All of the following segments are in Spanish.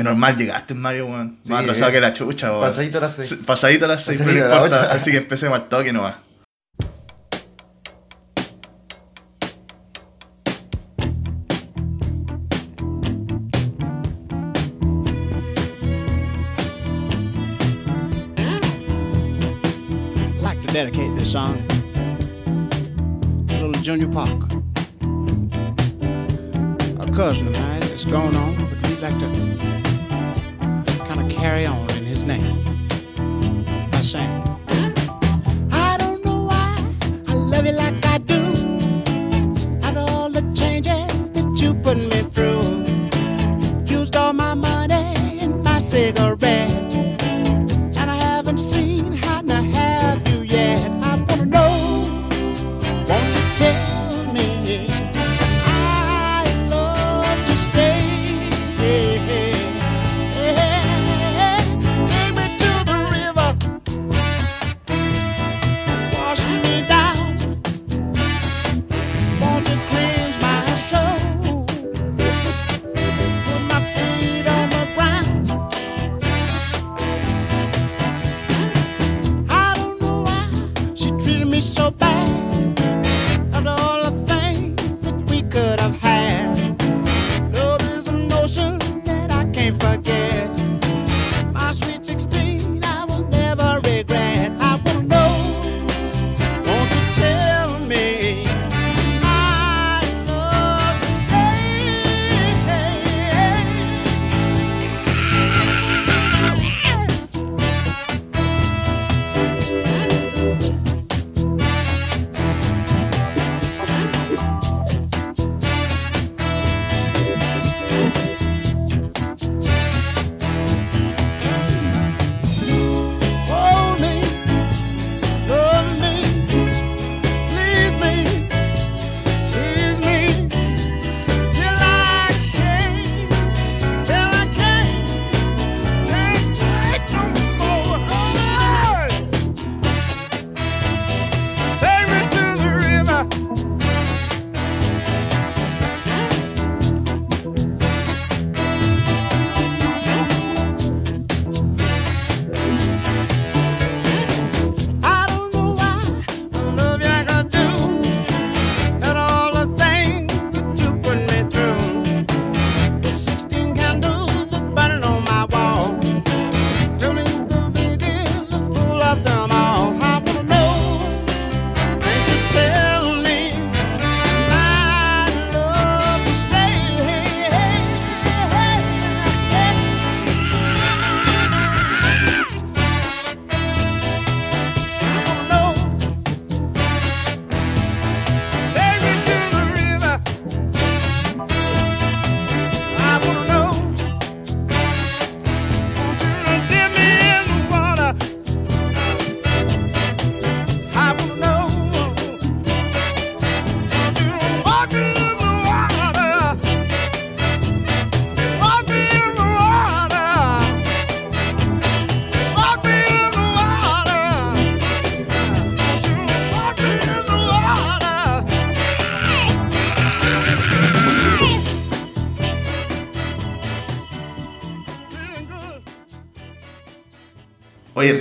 Menos mal llegaste, Mario, weón. Sí, Más atrasado eh. que la chucha, weón. Pasadito a las seis. Sí, Pasadito a las 6, pero no importa. Así que empecemos al toque nomás. Like to dedicate this song to little Junior Parker. A cousin of mine that's gone on, but we'd like to carry on in his name by saying, I don't know why I love you like I do. After all the changes that you put me through, used all my money and my cigarettes.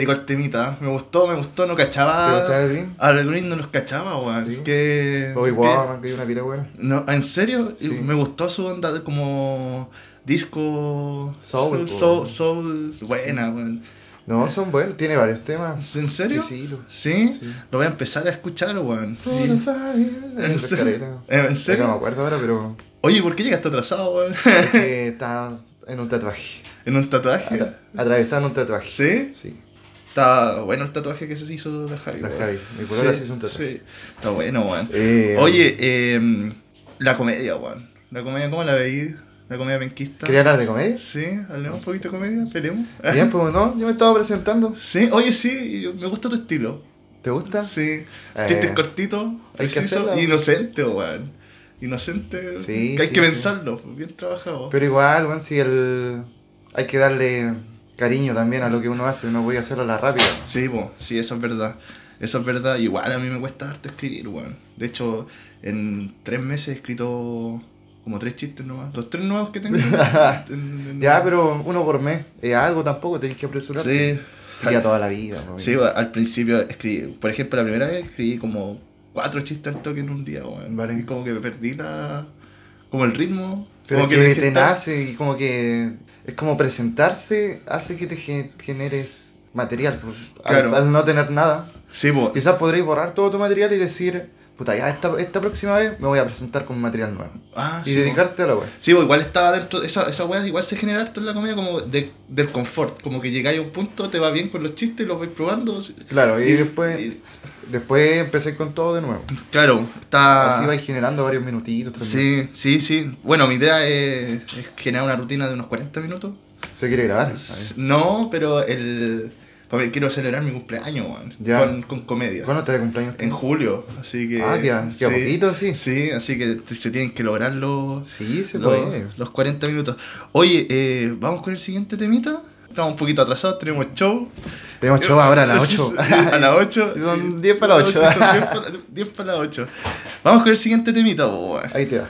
Rico el temita. Me gustó, me gustó. No cachaba. ¿Te gustaba el Green? Al Green no los cachaba, weón. Sí. Que. Que- Wan, que hay una pila buena. No, ¿En serio? Sí. Me gustó su onda de como disco Soul, soul, soul, buena, weón. No, son buenos, tiene varios temas. ¿En serio? Sí, sí, lo- ¿Sí? sí. Lo voy a empezar a escuchar, weón. Fire. ¿En serio? ¿En serio? No me acuerdo ahora, pero Oye, ¿por qué llegaste atrasado, weón? es que está en un tatuaje. ¿En un tatuaje? Atra- Atravesando un tatuaje. ¿Sí? Sí. Está bueno el tatuaje que se hizo la Javi. La weón. Javi. Mi polola se hizo un tatuaje. Sí, está bueno, weón. Eh, Oye, eh, la comedia, weón. La comedia, ¿cómo la veí? La comedia penquista. ¿Quería hablar de comedia? Sí, hablemos un poquito de comedia, peleemos. Bien, pues no, yo me estaba presentando. Sí, oye, sí, yo- me gusta tu estilo. ¿Te gusta? Sí, Eh, chistes cortitos, preciso, hacerlo. inocente, weón. Inocente, Sí, que hay sí, que sí. pensarlo, bien trabajado. Pero igual, bueno, si el... hay que darle cariño también a lo que uno hace, no voy a hacerlo a la rápida. Sí, po, sí, eso es verdad. Eso es verdad. Igual a mí me cuesta harto escribir, weón. De hecho, en tres meses he escrito como tres chistes nomás. Los tres nuevos que tengo. En- en- Ya, pero uno por mes. Es algo tampoco, tenés que apresurarte. Sí. Y a toda la vida. ¿no? Sí, al principio escribí, por ejemplo, la primera vez escribí como cuatro chistes al toque en un día, weón. Vale. Y como que me perdí la. Como el ritmo. Pero como que, te nace y como que es como presentarse hace que te ge- generes material. pues, al- Claro. al, no tener nada. Sí, pues. Quizás podréis borrar todo tu material y decir, puta, ya esta, esta próxima vez me voy a presentar con material nuevo. Ah, y sí, dedicarte a la web. Sí, pues igual estaba dentro, esa, esa weá igual se genera harto en la comedia como de, del confort, como que llegáis a un punto, te va bien con los chistes, los vais probando. Claro, y, Y- después, y- después empecé con todo de nuevo. Claro, está... Así vais generando varios minutitos. Sí, sí, sí. Bueno, mi idea es, es generar una rutina de unos 40 minutos. Se quiere grabar. No, pero el... Quiero celebrar mi cumpleaños, Ya. con, con comedia. ¿Cuándo te de cumpleaños? En julio, así que... Ah, queda- queda poquito, sí. Sí, así que se tienen que lograr los, Sí, se los, puede. los 40 minutos. Oye, eh, ¿vamos con el siguiente temita? Estamos un poquito atrasados, tenemos show. Tenemos show ahora a las 8. a las 8. Son 10 para las 8. Son 10 para, 10 para las 8. Vamos con el siguiente temita, weón. Ahí te va.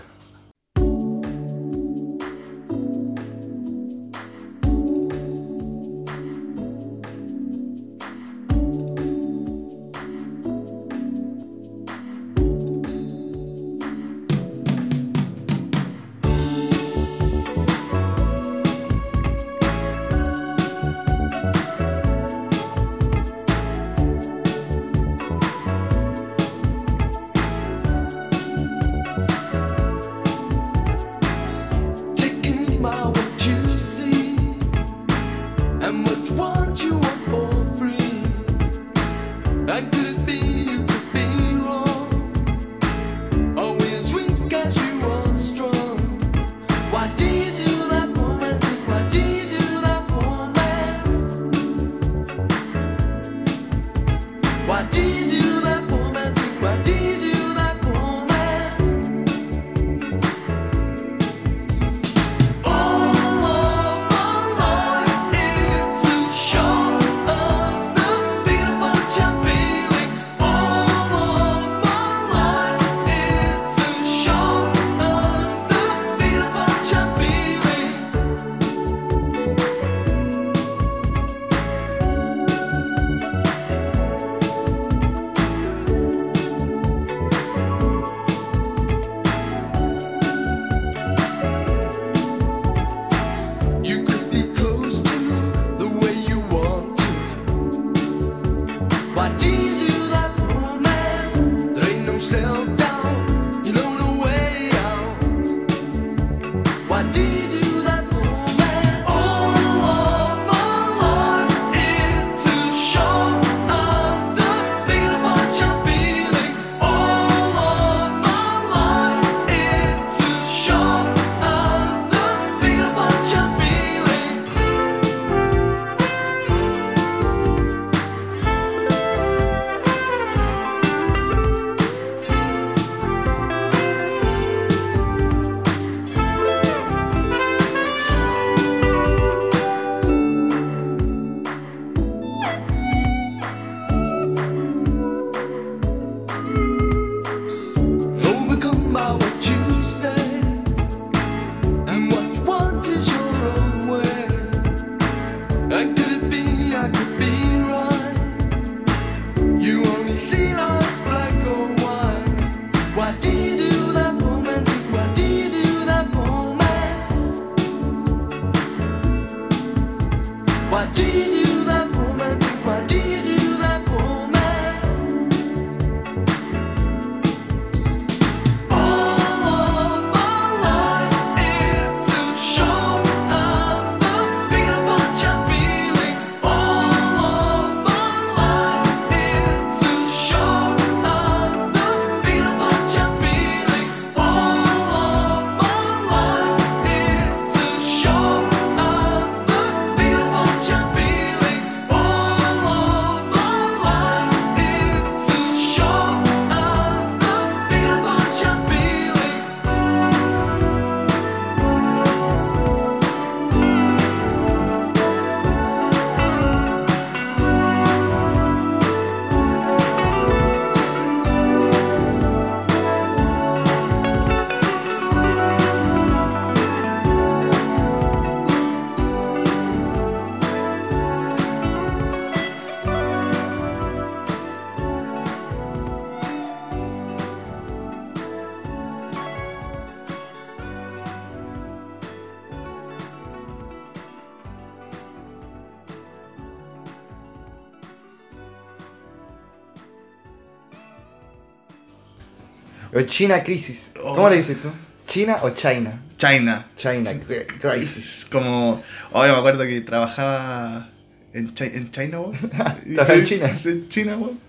O China Crisis. Oh. ¿Cómo le dices tú? ¿China o China? China. China Cri- Crisis. Como. Hoy me acuerdo que trabajaba en, Chi- en China, weón. Y ¿Trabajaba en China? en China, weón.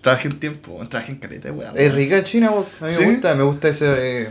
Trabajé un tiempo. Trabajé en caleta, weón. Es rica China, weón. A mí ¿Sí? me gusta, me gusta ese. Eh,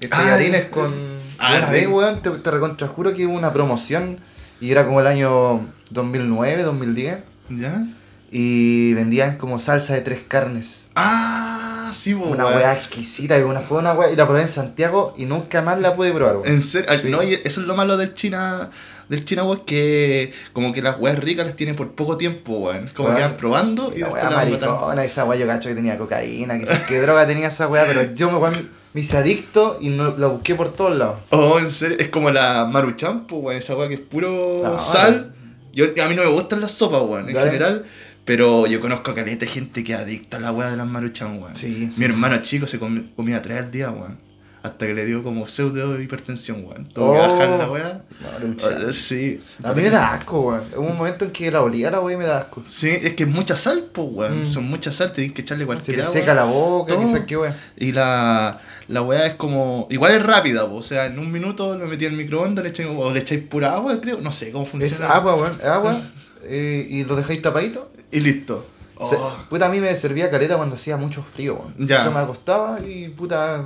eh, Ah, tallarines con. ah, una vez, weón, te, te recontra juro que hubo una promoción y era como el año 2009, 2010 ¿Ya? y vendían como salsa de tres carnes. Ah, sí, weón. Una weá exquisita, y una, fue una weá, y la probé en Santiago y nunca más la pude probar, weón. En serio, Sí. no, y eso es lo malo del China, del China, weón, que como que las weas ricas las tienen por poco tiempo, weón. Como que van probando y La después weá maricona, esa weá yo cacho que tenía cocaína, quizás qué droga tenía esa weá, pero yo me, weón, me hice adicto y no, la busqué por todos lados. Oh, en serio, es como la maruchan, pues, weón, esa wea que es puro No, sal. Yo, a mí no me gustan las sopas, weón, en Dale. general. Pero yo conozco a caleta de gente que es adicta a la weá de las maruchan, weón. Sí, sí. Mi hermano chico se comía tres al día, weón. Hasta que le dio como pseudo hipertensión, weón. Tuvo que Oh. bajar la weá. Maruchan. Eh, Sí. A mí me da asco, weón. Hubo un momento en que la olía la weá y me da asco. Sí, es que es mucha sal, pues, weón. Mm. Son mucha sal, tienes que echarle Se cualquier te agua. seca la boca, quizás qué weá. Y la, la weá es como. Igual es rápida, po. o sea, en un minuto lo metí en el microondas, le echáis, o le echáis pura agua, creo. No sé cómo Es funciona. agua, weón, es agua. eh, y lo dejáis tapadito. Y listo. Oh. Se- puta, a mí me servía caleta cuando hacía mucho frío, weón. Ya. Yo me acostaba y puta.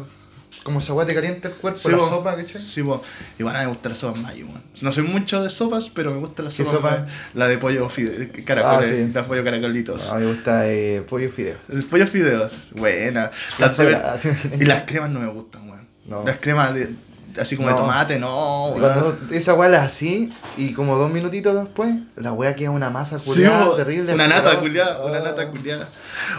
Como esa weá te calienta el cuerpo, Sí, la po. sopa, ¿cachai? Sí, po. Igual a mí me gusta la sopa mayo, weón. No soy mucho de sopas, pero me gusta la ¿Qué sopa. sopa? La de pollo fide, caracoles, Ah, sí. la pollo caracolitos. No, me gusta eh, pollo fideo. El pollo fideos, buena. Las y las cremas no me gustan, weón. No. Las cremas de, así como No. de tomate, no, Y weón. cuando esa weá la así, y como dos minutitos después, la weá queda una masa culiada terrible. Una nata culiada, una Oh. nata culiada.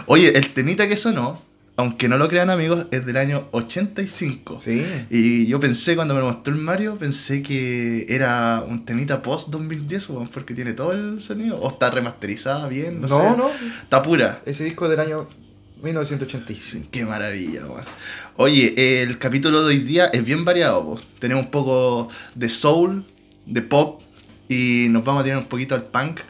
Oye, el temita que sonó, aunque no lo crean amigos, es del año 85. Sí. Y yo pensé, cuando me lo mostró el Mario, pensé que era un temita post 2010, weón, porque tiene todo el sonido. O está remasterizada bien, no, No, sé. no. Está pura. Ese disco del año 1985. Qué maravilla, weón. Oye, el capítulo de hoy día es bien variado, po. Tenemos un poco de soul, de pop, y nos vamos a tirar un poquito al punk.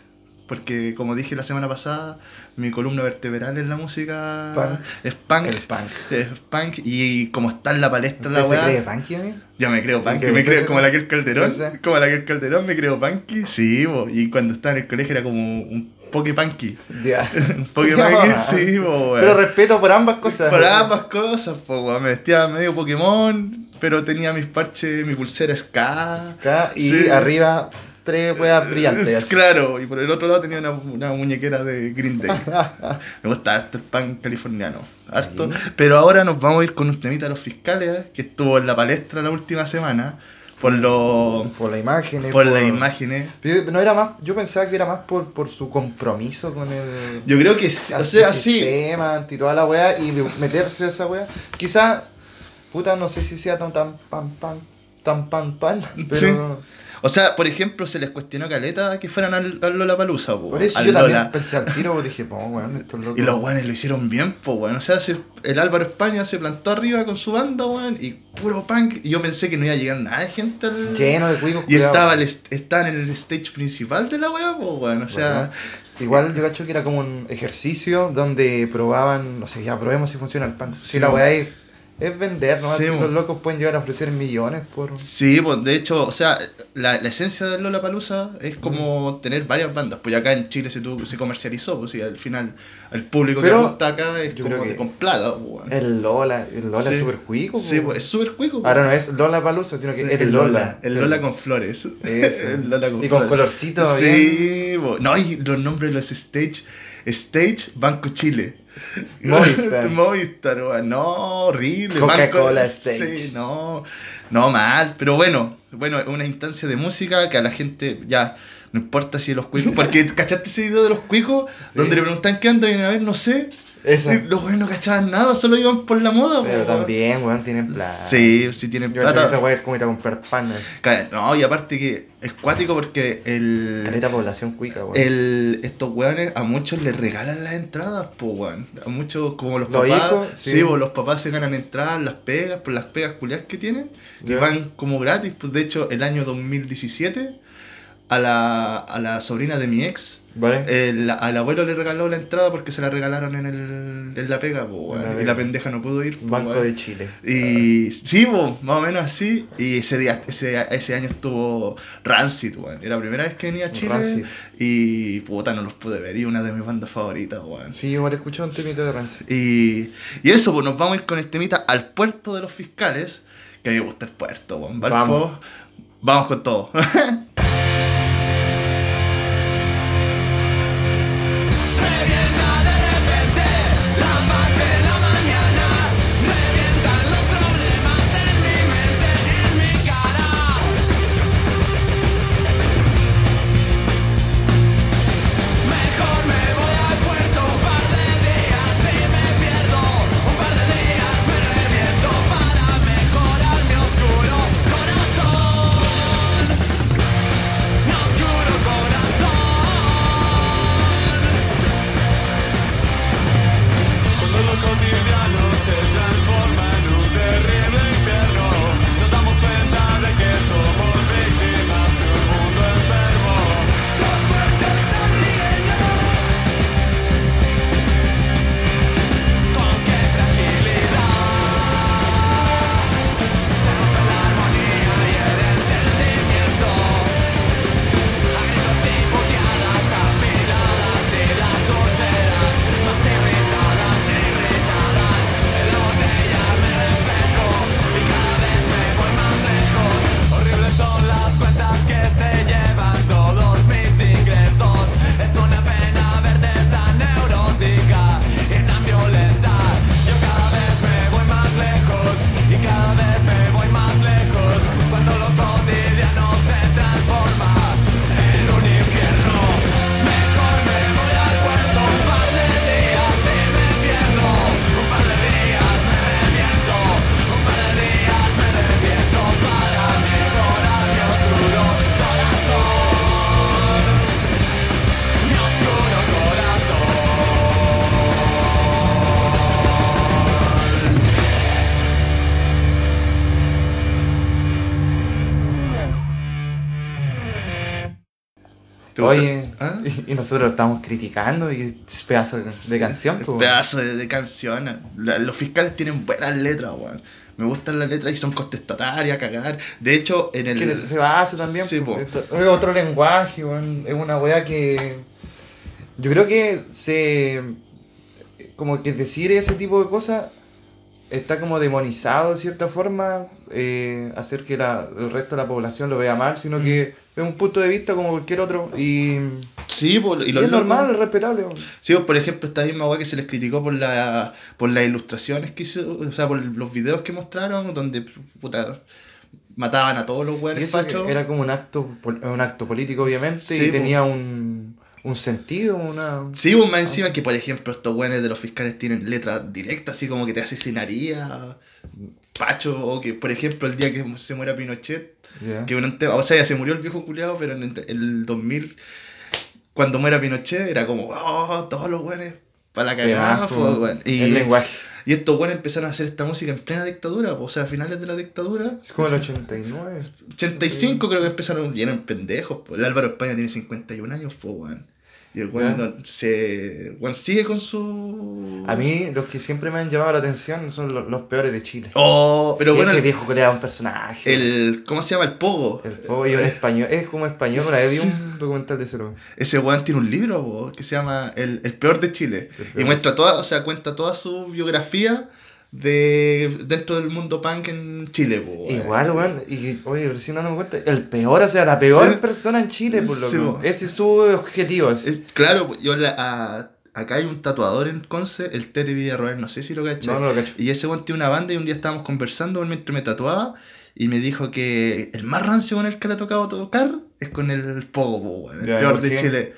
Porque como dije la semana pasada, mi columna vertebral en la música Punk. es punk. El punk. Es punk. Y como está en la palestra la ¿Usted se weá. cree punky, amigo? Yo me creo punky, ¿Qué- me creo como la que el Calderón. Como la que el Calderón me creo punky. Sí, bo. y cuando estaba en el colegio era como un poke punky. Ya. Un poke punky, sí, bo, Pero weón. respeto por ambas cosas. Para ambas cosas, po, weón. Me vestía medio Pokémon, pero tenía mis parches, mi pulsera ska. Acá y Sí. arriba tres weas brillantes. Claro, y por el otro lado tenía una, una muñequera de Green Day. Me gusta harto el pan californiano. Harto. Pero ahora nos vamos a ir con un temita de los fiscales, que estuvo en la palestra la última semana. Por los. Por la imagen. Por las imágenes. No era más, yo pensaba que era más por, por su compromiso con el. Yo creo que sí, o sea, sí. Sistema, anti toda la wea y meterse a esa wea. Quizá, puta, no sé si sea tan tan pan pan, tan pan pan, pero. O sea, por ejemplo, se les cuestionó caleta que fueran al, al Lollapalooza, po, Por eso al yo también Lola. pensé al tiro, pues dije, pues weón, esto es loco. Y los weones lo hicieron bien, po, weón. O sea, se- el Álvaro España se plantó arriba con su banda, weón, y puro punk. Y yo pensé que no iba a llegar nada de gente al... Lleno de cuicos. Y culiados. estaba, el, est- estaba en el stage principal de la weá, po, weón. O sea, Igual yo cacho que era como un ejercicio donde probaban, no sé, ya probemos si funciona el pan. Sí, Si la weá es, es vender, ¿no? Sí, los locos pueden llegar a ofrecer millones por. sí, pues de hecho, o sea, la, la esencia del Lollapalooza es como Mm. tener varias bandas. Pues acá en Chile se, tuvo- se comercializó, pues y al final el público Pero que apunta acá es como de con plata. El Lola, el Lola Sí. es súper cuico. Sí, pues es súper cuico. Ahora no es Lola Palusa, sino que Sí, es el Lola. El Lola con flores. Eso. el Lola con Y con colorcito Sí, bo- no, y los nombres de los stage. Stage Banco Chile. Movistar. Movistar, weón. no, horrible. Coca-Cola Stage. Sí, no, no mal, pero bueno, bueno, una instancia de música que a la gente ya no importa si los cuicos, porque ¿cachaste ese video de los cuicos? Sí. Donde le preguntan qué andan y vienen a ver, no sé. Esa. Y los güeyes no cachaban nada, solo iban por la moda. Pero po. también, weón, tienen plata. Sí, sí tienen Yo plata. esa weá es como ir a comprar pan. eh. No, y aparte que es cuático porque el, Caleta población cuica, weón. el estos weones a muchos les regalan las entradas, po weón. A muchos, como los Los papás, hijos, sí, sí. po, los papás se ganan entradas, las pegas, por las pegas culiadas que tienen, y Ya. van como gratis. Pues de hecho, el año 2017 a la, a la sobrina de mi ex. ¿Vale? el- al abuelo le regaló la entrada porque se la regalaron en, el, en la pega, po, la y la pendeja no pudo ir. po, Banco de Chile. Y sí, po, más o menos así. Y ese día, ese, ese año estuvo Rancid, weón. Era la primera vez que venía a Chile. Rancid. Y puta, no los pude ver. Y una de mis bandas favoritas, weón. Sí, igual escuché un temito de Rancid. Y, y eso, pues nos vamos a ir con el temita al puerto de los fiscales. Que a mí me gusta el puerto, weón. Vamos. Vamos con todo. y, nosotros estamos criticando y es pedazo de, canción, pues. Pedazo de, de canción. La- los fiscales tienen buenas letras, weón. Me gustan las letras y son contestatarias, cagar. De hecho, en el. Que se basa también. Sí, po. Es otro lenguaje, weón. Es una weá que. Yo creo que se. Como que decir ese tipo de cosas está como demonizado de cierta forma. eh, hacer que la- el resto de la población lo vea mal, sino que es un punto de vista como cualquier otro. Y. Sí, y y los es normal, es respetable. Sí, pues, por ejemplo, esta misma weá que se les criticó por la por las ilustraciones que hizo, o sea, por los videos que mostraron, donde puta, mataban a todos los weones fachos. era como un acto, un acto político, obviamente, Sí, y tenía un, un sentido, una... Sí, pues más encima que, por ejemplo, estos weones de los fiscales tienen letras directas, así como que te asesinaría, Pacho, o que, por ejemplo, el día que se muera Pinochet, Ya. que un tema- o sea, ya se murió el viejo culiado, pero en el, el 2000, cuando muera Pinochet, era como, oh, todos los weones, para la cagada. Y, El lenguaje. y estos weones empezaron a hacer esta música en plena dictadura, o sea, a finales de la dictadura. Es como el 89. 85 creo que empezaron, y eran pendejos, po. el Álvaro España tiene 51 años, pues, weón. Y el weón no- se, weón sigue con su... A mí, los que siempre me han llamado la atención son los, los peores de Chile. Oh, pero bueno, Ese el, viejo que un personaje. el- ¿cómo se llama? El Pogo. El pobre y un español. Es como español, vez vi un documental de cero. Ese weón tiene un libro po, que se llama el, el peor de Chile. Y muestra toda, o sea, cuenta toda su biografía de dentro del mundo punk en Chile, po. Igual, weón. Y, oye, recién dando cuenta. El peor, o sea, la peor Sí. persona en Chile, por lo Sí, que. Ese es su objetivo. Es- claro, yo la, a- acá hay un tatuador en Conce, el Tete Villarroel, no sé si lo cachai. No, no lo cacho. Y ese weón tiene una banda y un día estábamos conversando mientras me tatuaba y me dijo que el más rancio con el que le ha tocado tocar es con el Pogo, po, weón, el Ya, peor ¿por de? Chile.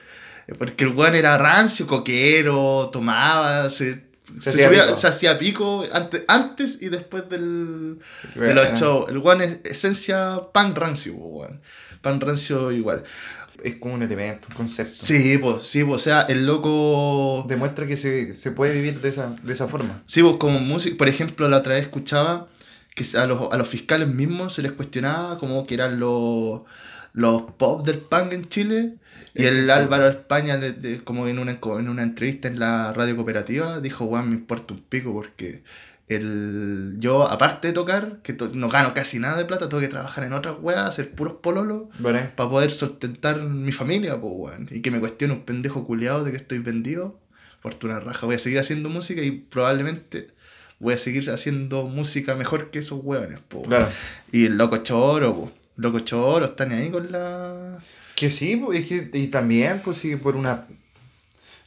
Porque el weón era rancio, coquero, tomaba, se, Se subía- pico. se hacía pico antes, antes y después del, de los shows. El weón es esencia pan rancio. Pan rancio igual. Es como un elemento, un concepto. Sí, pues, sí, pues, o sea, el loco... Demuestra que se, se puede vivir de esa, de esa forma. Sí, pues como música, por ejemplo, la otra vez escuchaba que a los, a los fiscales mismos se les cuestionaba como que eran los los pop del punk en Chile. Y el Álvaro España, como en una, en una entrevista en la radio cooperativa, dijo, weón, me importa un pico porque el, yo, aparte de tocar, que to- no gano casi nada de plata, tengo que trabajar en otras weas, hacer puros pololos Vale. para poder sustentar mi familia, pues, weón. Y que me cuestione un pendejo culiado de que estoy vendido. Fortuna raja. Voy a seguir haciendo música y probablemente voy a seguir haciendo música mejor que esos weones, weón. Claro. Y el loco choro, po. Loco choro, están ahí con la. Que sí, es que, y también, pues sí, por una...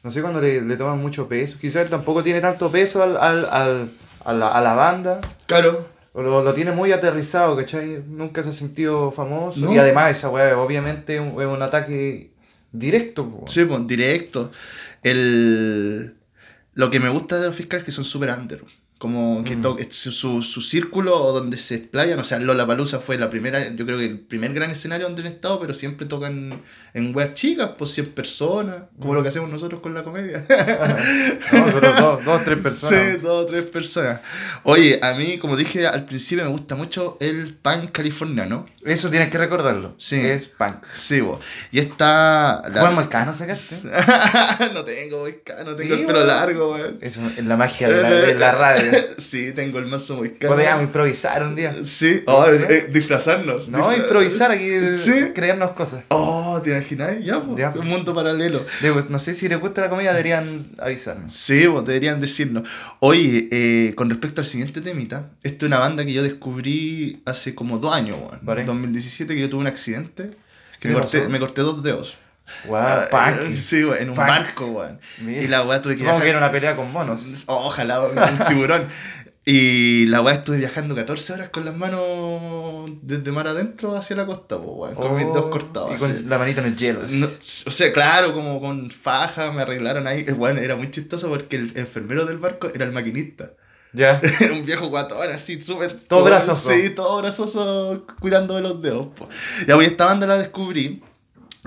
No sé cuando le, le toman mucho peso. Quizás él tampoco tiene tanto peso al, al, al- a, la, a la banda. Claro. Lo, lo tiene muy aterrizado, ¿cachai? Nunca se ha sentido famoso. No. Y además esa weá obviamente es un, un ataque directo. po. Sí, pues, directo. El... Lo que me gusta de los fiscales es que son super under. Como que Mm. su, su, su círculo donde se explayan, o sea, Lola Palusa fue la primera, yo creo que el primer gran escenario donde han estado, pero siempre tocan en weas chicas, pues 100 personas, como lo que hacemos nosotros con la comedia. No, dos, dos, tres personas. Sí, dos tres personas. Oye, a mí, como dije al principio, me gusta mucho el punk californiano. Eso tienes que recordarlo. Sí. Es punk. Sí, bo. Y está. la- ¿Cuál marcano sacaste? no tengo, boica, no tengo Sí, el pelo weón. largo, weón. Eso es la magia de la, de la radio. sí, tengo el mazo muy caro. Podríamos improvisar un día. Sí, oh, eh, disfrazarnos. No, Disfra- improvisar aquí, Sí. crearnos cosas. Oh, ¿te imaginas? Ya, Ya. un mundo paralelo. No sé si les gusta la comida, deberían avisarnos. Sí, pues, deberían decirnos. Oye, eh, con respecto al siguiente temita, esta es una banda que yo descubrí hace como dos años, weón. Vale. En 2017 que yo tuve un accidente. Que ¿Qué me corté, me corté dos dedos. Guau, Ah, punk. eh, Sí, weón, en un Punk. barco. Mira. Y la weá tuve que Supongo que era una pelea con monos. Oh, ojalá, un tiburón. Y la weá estuve viajando 14 horas con las manos desde mar adentro hacia la costa, po, weón, con mis Oh, dedos cortados. Y con así. la manita en el hielo. No, o sea, claro, como con faja me arreglaron ahí. Bueno, era muy chistoso porque el enfermero del barco era el maquinista. Ya. Un viejo guatón así, súper... Todo grasoso. Sí, todo grasoso, cuidando de los dedos. po. Ya voy, esta banda la descubrí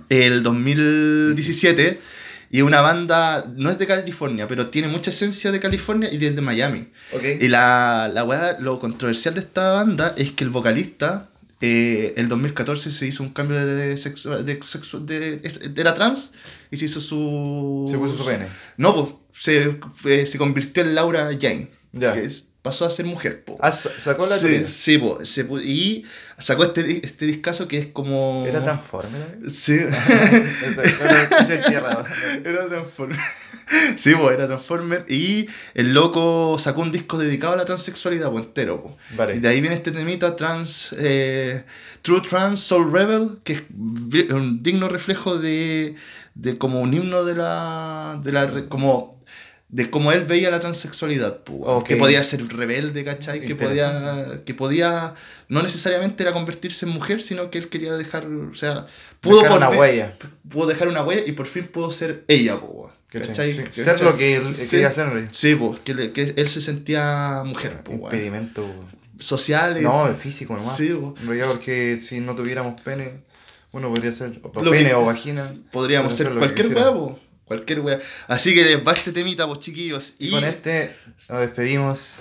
el 2017 y es una banda, no es de California, pero tiene mucha esencia de California y desde Miami. Ok. Y la, la weá, lo controversial de esta banda es que el vocalista, eh, el 2014 se hizo un cambio de sexo, de sexo- de, es- era trans y se hizo su... Se puso su pene. No, pues, se, fue- se convirtió en Laura Jane, Ya. que es- pasó a ser mujer, po. Ah, sa- sacó la sí, sí, po, se y sacó este, este discazo que es como... Era Transformer. Sí. Era Transformer. Sí, pues era Transformer. Y el loco sacó un disco dedicado a la transexualidad, pues entero. po. Vale. Y de ahí viene este temita trans. eh, True Trans Soul Rebel, que es un digno reflejo de, de como un himno de la. de la como de cómo él veía la transexualidad, que podía ser rebelde, ¿cachai? Que podía, que podía, no necesariamente era convertirse en mujer, sino que él quería dejar, o sea, pudo Dejar una por- huella. pudo dejar una huella y por fin pudo ser ella, po. ¿Cachai? Sí, ¿Cachai? Ser lo que él Sí. quería ser. Sí, po, que, le- que él se sentía mujer, po. Impedimento. Social y- No, el físico nomás. Sí, po. Porque si no tuviéramos pene, uno podría ser o pene que- o vagina. Podríamos Podría ser ser cualquier quisiera. Cualquier weá. Así que va este temita, pues chiquillos. Y Y, con este nos despedimos.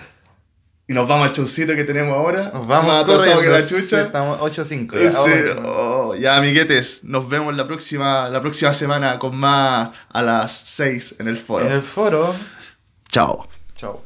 y nos vamos al showcito que tenemos ahora. Nos vamos Más atrasado que la chucha. Estamos 8-5. Sí, oh, ya amiguetes, nos vemos la próxima, la próxima semana con más a las 6 en el foro. En el foro. Chao. Chao.